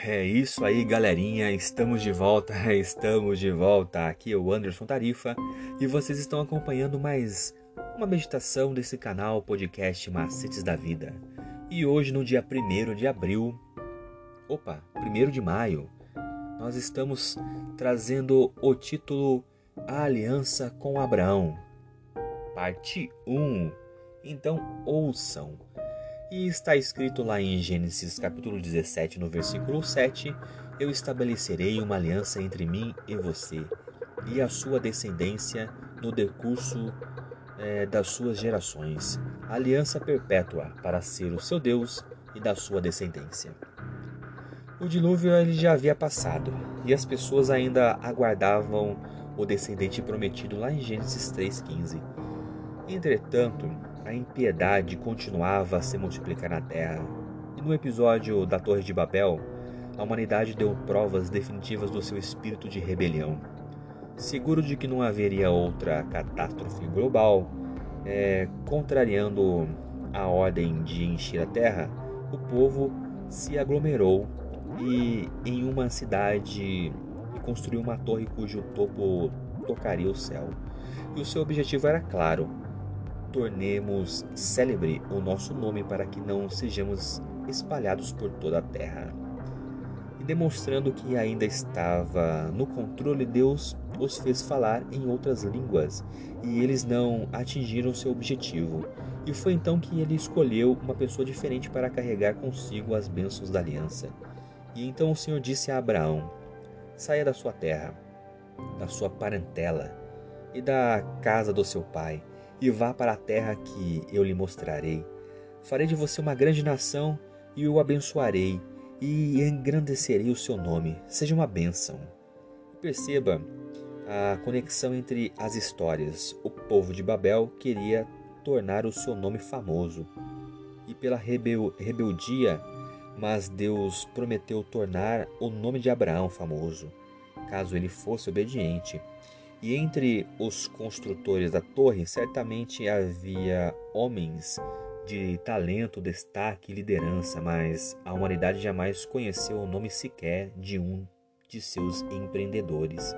É isso aí, galerinha. Estamos de volta, estamos de volta. Aqui é o Anderson Tarifa e vocês estão acompanhando mais uma meditação desse canal podcast Macetes da Vida. E hoje, no dia 1 de abril, opa, 1 de maio, nós estamos trazendo o título A Aliança com Abraão, parte 1. Então, ouçam. E está escrito lá em Gênesis capítulo 17, no versículo 7: Eu estabelecerei uma aliança entre mim e você, e a sua descendência no decurso é, das suas gerações, aliança perpétua para ser o seu Deus e da sua descendência. O dilúvio ele já havia passado e as pessoas ainda aguardavam o descendente prometido lá em Gênesis 3,15. Entretanto, a impiedade continuava a se multiplicar na terra. E no episódio da Torre de Babel, a humanidade deu provas definitivas do seu espírito de rebelião. Seguro de que não haveria outra catástrofe global, é, contrariando a ordem de encher a terra, o povo se aglomerou e em uma cidade e construiu uma torre cujo topo tocaria o céu. E o seu objetivo era claro: tornemos célebre o nosso nome para que não sejamos espalhados por toda a terra. E demonstrando que ainda estava no controle, Deus os fez falar em outras línguas e eles não atingiram seu objetivo. E foi então que ele escolheu uma pessoa diferente para carregar consigo as bênçãos da aliança. E então o Senhor disse a Abraão: Saia da sua terra, da sua parentela e da casa do seu pai e vá para a terra que eu lhe mostrarei. Farei de você uma grande nação e o abençoarei e engrandecerei o seu nome. Seja uma bênção. Perceba a conexão entre as histórias. O povo de Babel queria tornar o seu nome famoso e pela rebel rebeldia, mas Deus prometeu tornar o nome de Abraão famoso, caso ele fosse obediente. E entre os construtores da torre, certamente havia homens de talento, destaque e liderança, mas a humanidade jamais conheceu o nome sequer de um de seus empreendedores.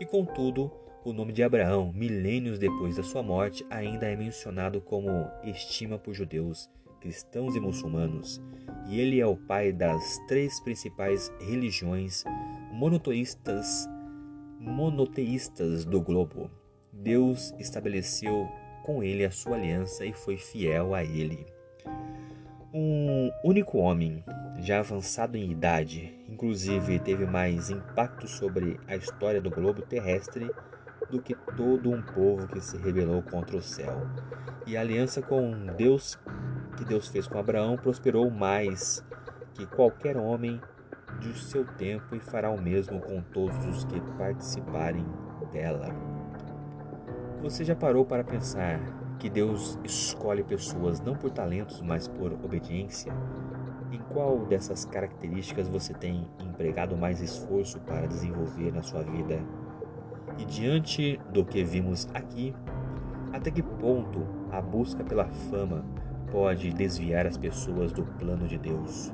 E contudo, o nome de Abraão, milênios depois da sua morte, ainda é mencionado como estima por judeus, cristãos e muçulmanos, e ele é o pai das três principais religiões monoteístas monoteístas do globo. Deus estabeleceu com ele a sua aliança e foi fiel a ele. Um único homem, já avançado em idade, inclusive teve mais impacto sobre a história do globo terrestre do que todo um povo que se rebelou contra o céu. E a aliança com Deus que Deus fez com Abraão prosperou mais que qualquer homem de seu tempo e fará o mesmo com todos os que participarem dela. Você já parou para pensar que Deus escolhe pessoas não por talentos, mas por obediência? Em qual dessas características você tem empregado mais esforço para desenvolver na sua vida? E diante do que vimos aqui, até que ponto a busca pela fama pode desviar as pessoas do plano de Deus?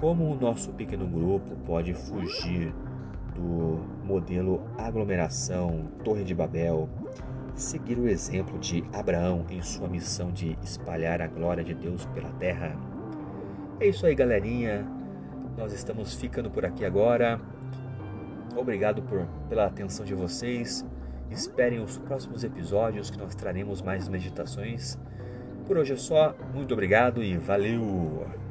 Como o nosso pequeno grupo pode fugir do modelo aglomeração Torre de Babel, seguir o exemplo de Abraão em sua missão de espalhar a glória de Deus pela terra? É isso aí, galerinha. Nós estamos ficando por aqui agora. Obrigado por, pela atenção de vocês. Esperem os próximos episódios que nós traremos mais meditações. Por hoje é só. Muito obrigado e valeu!